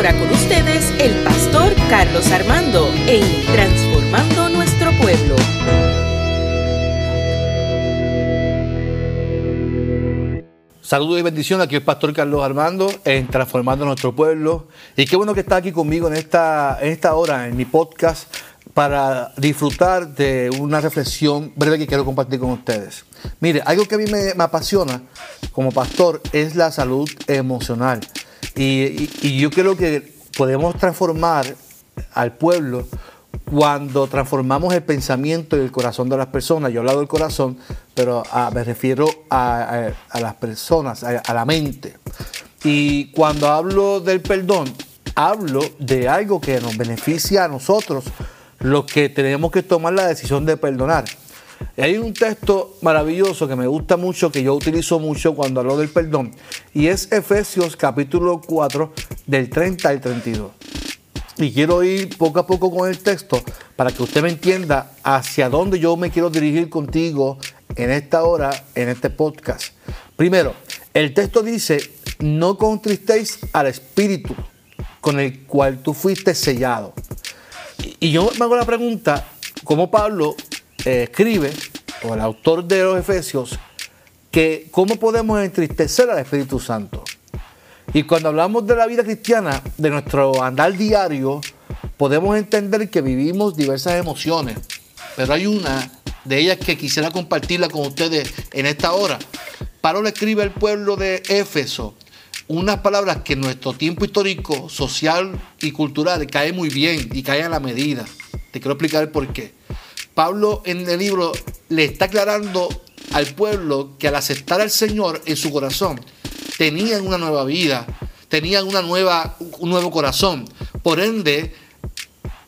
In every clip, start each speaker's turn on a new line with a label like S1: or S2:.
S1: ahora con ustedes el pastor Carlos Armando en Transformando Nuestro Pueblo.
S2: Saludos y bendiciones, aquí el pastor Carlos Armando en Transformando Nuestro Pueblo. Y qué bueno que está aquí conmigo en esta, en esta hora, en mi podcast, para disfrutar de una reflexión breve que quiero compartir con ustedes. Mire, algo que a mí me, me apasiona como pastor es la salud emocional. Y, yo creo que podemos transformar al pueblo cuando transformamos el pensamiento y el corazón de las personas. Yo he hablado del corazón, pero me refiero a, a, las personas, a la mente. Y cuando hablo del perdón, hablo de algo que nos beneficia a nosotros, los que tenemos que tomar la decisión de perdonar. Hay un texto maravilloso que me gusta mucho, que yo utilizo mucho cuando hablo del perdón, y es Efesios capítulo 4 del 30 al 32. Y quiero ir poco a poco con el texto para que usted me entienda hacia dónde yo me quiero dirigir contigo en esta hora, en este podcast. Primero, el texto dice, no contristéis al Espíritu con el cual tú fuiste sellado. Y yo me hago la pregunta, ¿cómo Pablo eh, escribe, o el autor de los Efesios, que cómo podemos entristecer al Espíritu Santo. Y cuando hablamos de la vida cristiana, de nuestro andar diario, podemos entender que vivimos diversas emociones, pero hay una de ellas que quisiera compartirla con ustedes en esta hora. Pablo le escribe al pueblo de Éfeso unas palabras que en nuestro tiempo histórico, social y cultural cae muy bien y cae a la medida. Te quiero explicar por qué. Pablo en el libro le está aclarando al pueblo que al aceptar al Señor en su corazón, tenían una nueva vida, tenían una nueva, un nuevo corazón. Por ende,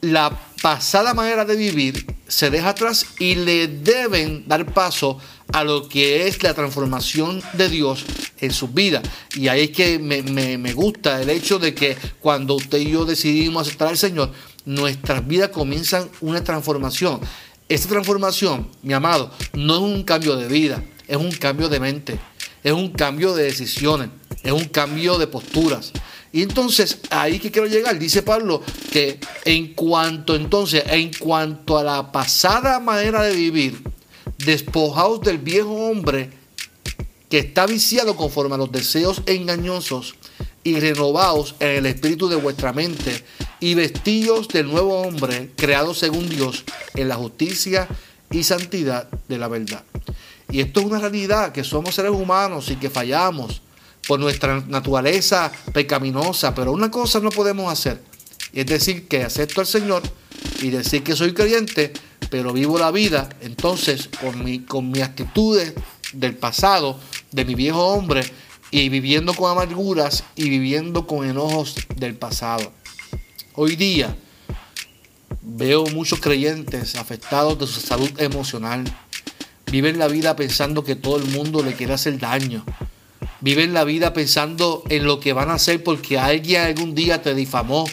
S2: la pasada manera de vivir se deja atrás y le deben dar paso a lo que es la transformación de Dios en sus vidas. Y ahí es que me, me, gusta el hecho de que cuando usted y yo decidimos aceptar al Señor, nuestras vidas comienzan una transformación. Esta transformación, mi amado, no es un cambio de vida, es un cambio de mente, es un cambio de decisiones, es un cambio de posturas. Y entonces, ahí que quiero llegar, dice Pablo, que en cuanto entonces, en cuanto a la pasada manera de vivir, despojados del viejo hombre que está viciado conforme a los deseos engañosos y renovados en el espíritu de vuestra mente y vestidos del nuevo hombre creado según Dios en la justicia y santidad de la verdad. Y esto es una realidad, que somos seres humanos y que fallamos por nuestra naturaleza pecaminosa, pero una cosa no podemos hacer, es decir, que acepto al Señor y decir que soy creyente, pero vivo la vida, entonces con, mi, con mis actitudes del pasado, de mi viejo hombre, y viviendo con amarguras y viviendo con enojos del pasado. Hoy día veo muchos creyentes afectados de su salud emocional. Viven la vida pensando que todo el mundo le quiere hacer daño. Viven la vida pensando en lo que van a hacer porque alguien algún día te difamó,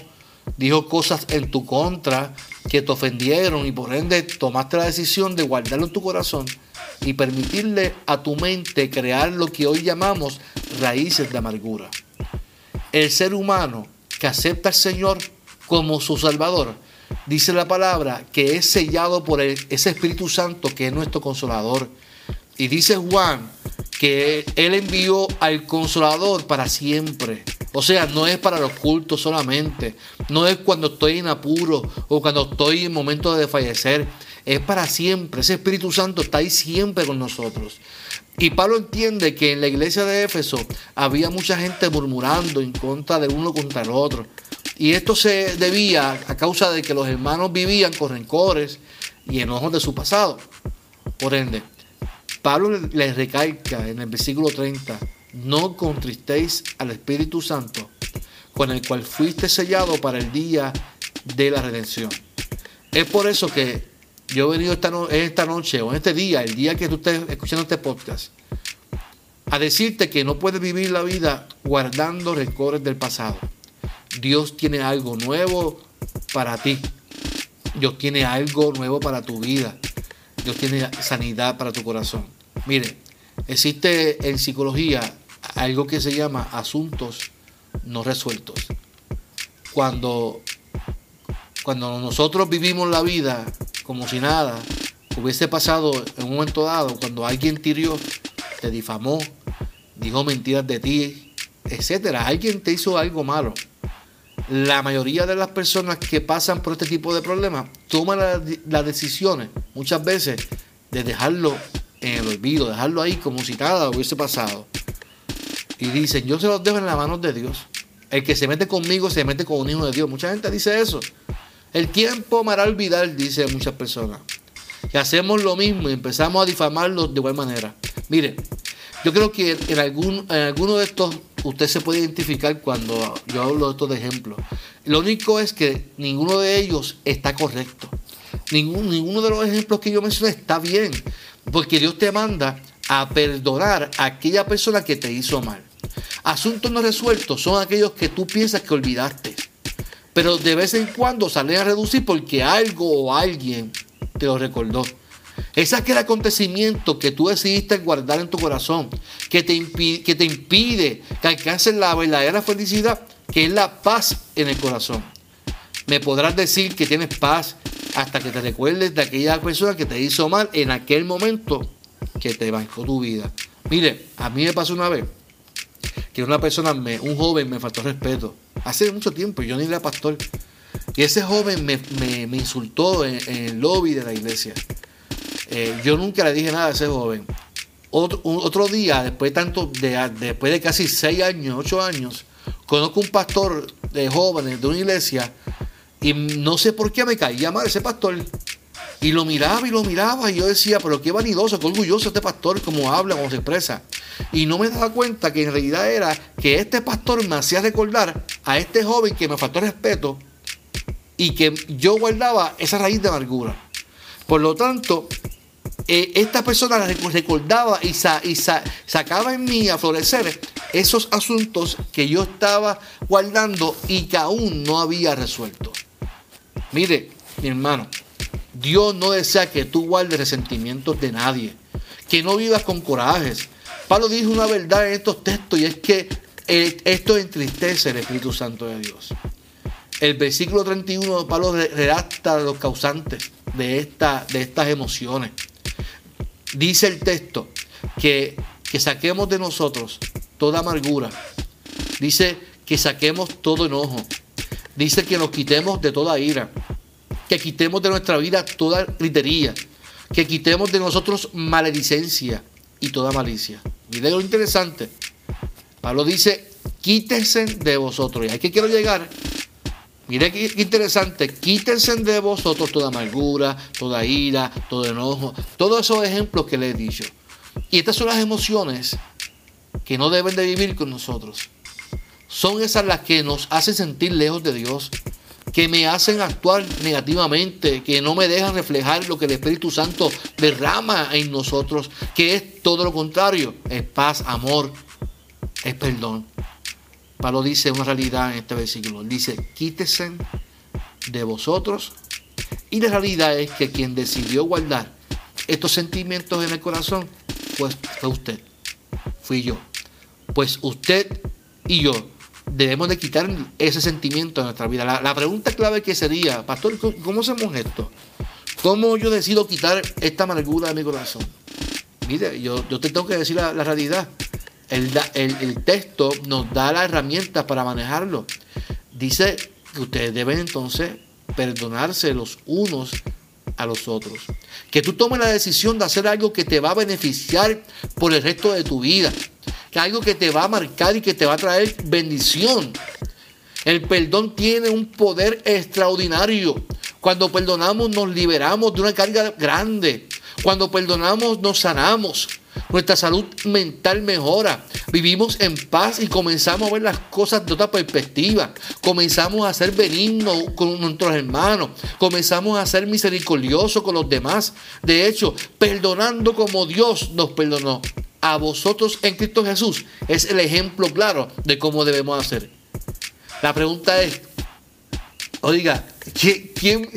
S2: dijo cosas en tu contra que te ofendieron y por ende tomaste la decisión de guardarlo en tu corazón y permitirle a tu mente crear lo que hoy llamamos raíces de amargura. El ser humano que acepta al Señor como su Salvador, dice la palabra que es sellado por ese Espíritu Santo que es nuestro consolador. Y dice Juan que Él envió al consolador para siempre. O sea, no es para los cultos solamente, no es cuando estoy en apuro o cuando estoy en momento de fallecer, es para siempre. Ese Espíritu Santo está ahí siempre con nosotros. Y Pablo entiende que en la iglesia de Éfeso había mucha gente murmurando en contra de uno contra el otro. Y esto se debía a causa de que los hermanos vivían con rencores y enojos de su pasado. Por ende, Pablo les recalca en el versículo 30, no contristéis al Espíritu Santo, con el cual fuiste sellado para el día de la redención. Es por eso que yo he venido esta, esta noche o en este día, el día que tú estés escuchando este podcast, a decirte que no puedes vivir la vida guardando rencores del pasado. Dios tiene algo nuevo para ti. Dios tiene algo nuevo para tu vida. Dios tiene sanidad para tu corazón. Mire, existe en psicología algo que se llama asuntos no resueltos. cuando, cuando nosotros vivimos la vida como si nada hubiese pasado en un momento dado, cuando alguien tirió, te difamó, dijo mentiras de ti, etcétera, alguien te hizo algo malo. La mayoría de las personas que pasan por este tipo de problemas toman las decisiones muchas veces de dejarlo en el olvido, dejarlo ahí como si nada hubiese pasado. Y dicen, yo se los dejo en las manos de Dios. El que se mete conmigo se mete con un hijo de Dios. Mucha gente dice eso. El tiempo hará olvidar, dice muchas personas. Y hacemos lo mismo y empezamos a difamarlos de igual manera. Mire, yo creo que en, algún, en alguno de estos usted se puede identificar cuando yo hablo de estos ejemplos. Lo único es que ninguno de ellos está correcto. Ningún, ninguno de los ejemplos que yo mencioné está bien. Porque Dios te manda a perdonar a aquella persona que te hizo mal. Asuntos no resueltos son aquellos que tú piensas que olvidaste. Pero de vez en cuando salen a reducir porque algo o alguien te lo recordó. Es aquel acontecimiento que tú decidiste guardar en tu corazón, que te, impide, que te impide que alcances la verdadera felicidad, que es la paz en el corazón. Me podrás decir que tienes paz hasta que te recuerdes de aquella persona que te hizo mal en aquel momento que te bancó tu vida. Mire, a mí me pasó una vez que una persona, me, un joven me faltó respeto. Hace mucho tiempo, yo ni era pastor. Y ese joven me, insultó en, el lobby de la iglesia. Eh, yo nunca le dije nada a ese joven. Otro, día, después de, tanto, de, después de casi seis años, ocho años, conozco un pastor de jóvenes de una iglesia y no sé por qué me caía mal ese pastor. Y lo miraba y lo miraba y yo decía, pero qué vanidoso, qué orgulloso este pastor, cómo habla, cómo se expresa. Y no me daba cuenta que en realidad era que este pastor me hacía recordar a este joven que me faltó respeto y que yo guardaba esa raíz de amargura. Por lo tanto, eh, esta persona recordaba y, y sacaba en mí a florecer esos asuntos que yo estaba guardando y que aún no había resuelto. Mire, mi hermano, Dios no desea que tú guardes resentimientos de nadie, que no vivas con corajes. Pablo dijo una verdad en estos textos y es que esto entristece el Espíritu Santo de Dios. El versículo 31 de Pablo redacta los causantes de, esta, de estas emociones. Dice el texto que, que saquemos de nosotros toda amargura. Dice que saquemos todo enojo. Dice que nos quitemos de toda ira que quitemos de nuestra vida toda gritería, que quitemos de nosotros maledicencia y toda malicia. Mire lo interesante. Pablo dice, quítense de vosotros. ¿Y aquí quiero llegar? Mire qué interesante, quítense de vosotros toda amargura, toda ira, todo enojo, todos esos ejemplos que le he dicho. Y estas son las emociones que no deben de vivir con nosotros. Son esas las que nos hacen sentir lejos de Dios, que me hacen actuar negativamente, que no me dejan reflejar lo que el Espíritu Santo derrama en nosotros, que es todo lo contrario, es paz, amor, es perdón. Pablo dice una realidad en este versículo, dice, quítese de vosotros. Y la realidad es que quien decidió guardar estos sentimientos en el corazón, pues fue usted, fui yo. Pues usted y yo debemos de quitar ese sentimiento de nuestra vida. La, pregunta clave que sería, pastor, ¿cómo hacemos esto? ¿Cómo yo decido quitar esta amargura de mi corazón? Mire, yo, yo te tengo que decir la, realidad. El, el, texto nos da las herramientas para manejarlo. Dice que ustedes deben entonces perdonarse los unos a los otros. Que tú tomes la decisión de hacer algo que te va a beneficiar por el resto de tu vida algo que te va a marcar y que te va a traer bendición. El perdón tiene un poder extraordinario. Cuando perdonamos nos liberamos de una carga grande. Cuando perdonamos nos sanamos. Nuestra salud mental mejora. Vivimos en paz y comenzamos a ver las cosas de otra perspectiva. Comenzamos a ser benignos con nuestros hermanos. Comenzamos a ser misericordiosos con los demás. De hecho, perdonando como Dios nos perdonó a vosotros en Cristo Jesús es el ejemplo claro de cómo debemos hacer. La pregunta es, oiga, ¿quién,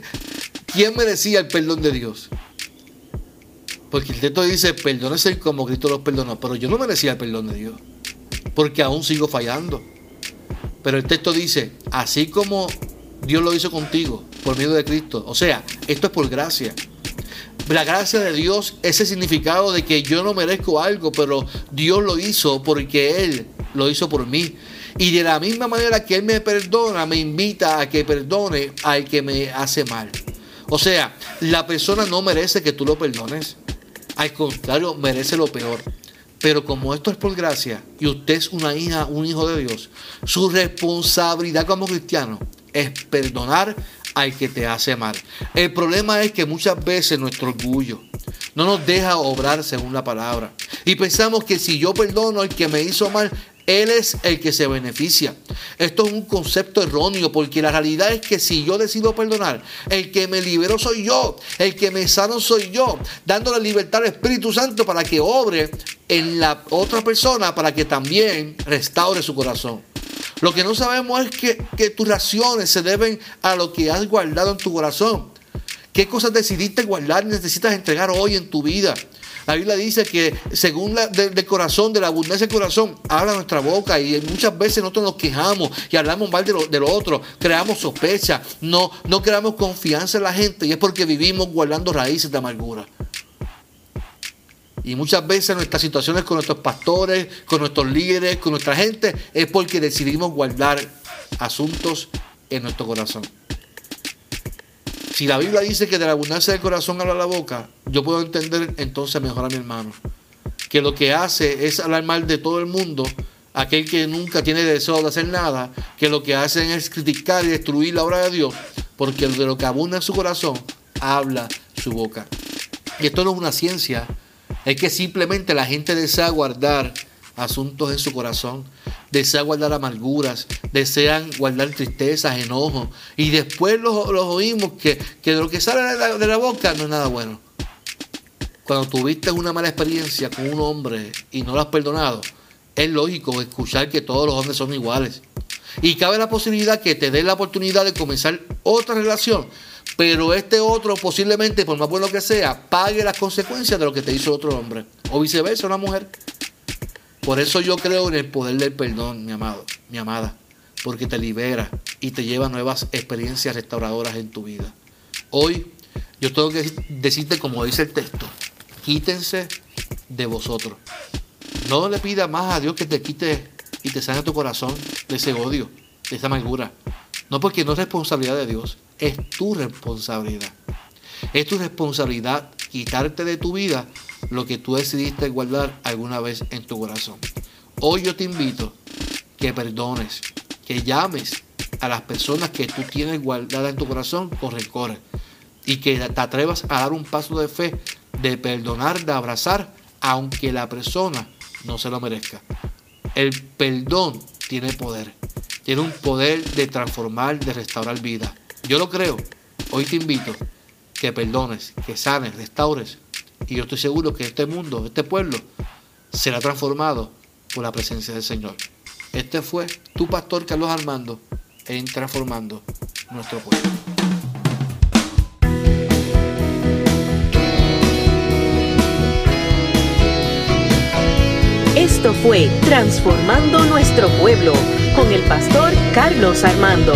S2: quién merecía el perdón de Dios? Porque el texto dice, perdónese como Cristo los perdonó, pero yo no merecía el perdón de Dios, porque aún sigo fallando. Pero el texto dice, así como Dios lo hizo contigo por medio de Cristo. O sea, esto es por gracia. La gracia de Dios, ese significado de que yo no merezco algo, pero Dios lo hizo porque Él lo hizo por mí. Y de la misma manera que Él me perdona, me invita a que perdone al que me hace mal. O sea, la persona no merece que tú lo perdones. Al contrario, merece lo peor. Pero como esto es por gracia y usted es una hija, un hijo de Dios, su responsabilidad como cristiano es perdonar al que te hace mal. El problema es que muchas veces nuestro orgullo no nos deja obrar según la palabra. Y pensamos que si yo perdono al que me hizo mal, él es el que se beneficia. Esto es un concepto erróneo porque la realidad es que si yo decido perdonar, el que me liberó soy yo, el que me sano soy yo, dando la libertad al Espíritu Santo para que obre en la otra persona para que también restaure su corazón. Lo que no sabemos es que, tus raciones se deben a lo que has guardado en tu corazón. ¿Qué cosas decidiste guardar y necesitas entregar hoy en tu vida? La Biblia dice que según la, del corazón, de la abundancia del corazón, habla nuestra boca y muchas veces nosotros nos quejamos y hablamos mal de lo, otro, creamos sospecha, no, no creamos confianza en la gente y es porque vivimos guardando raíces de amargura. Y muchas veces nuestras situaciones con nuestros pastores, con nuestros líderes, con nuestra gente, es porque decidimos guardar asuntos en nuestro corazón. Si la Biblia dice que de la abundancia del corazón habla la boca, yo puedo entender entonces mejor a mi hermano. Que lo que hace es hablar mal de todo el mundo, aquel que nunca tiene deseo de hacer nada, que lo que hacen es criticar y destruir la obra de Dios, porque de lo que abunda en su corazón, habla su boca. Y esto no es una ciencia, es que simplemente la gente desea guardar asuntos en su corazón, desea guardar amarguras, desean guardar tristezas, enojos, y después los, oímos que, de lo que sale de la, de la, boca no es nada bueno. Cuando tuviste una mala experiencia con un hombre y no lo has perdonado, es lógico escuchar que todos los hombres son iguales. Y cabe la posibilidad que te dé la oportunidad de comenzar otra relación, pero este otro posiblemente, por más bueno que sea, pague las consecuencias de lo que te hizo otro hombre. O viceversa, una mujer. Por eso yo creo en el poder del perdón, mi amado, mi amada, porque te libera y te lleva nuevas experiencias restauradoras en tu vida. Hoy yo tengo que decirte como dice el texto, quítense de vosotros. No le pida más a Dios que te quite y te sane tu corazón de ese odio, de esa amargura. No porque no es responsabilidad de Dios, es tu responsabilidad. Es tu responsabilidad quitarte de tu vida lo que tú decidiste guardar alguna vez en tu corazón. Hoy yo te invito que perdones, que llames a las personas que tú tienes guardadas en tu corazón con rencor y que te atrevas a dar un paso de fe, de perdonar, de abrazar, aunque la persona no se lo merezca. El perdón tiene poder, tiene un poder de transformar, de restaurar vida. Yo lo creo. Hoy te invito que perdones, que sanes, restaures y yo estoy seguro que este mundo, este pueblo, será transformado por la presencia del Señor. Este fue tu pastor Carlos Armando en Transformando nuestro pueblo.
S1: Esto fue Transformando nuestro pueblo con el pastor Carlos Armando.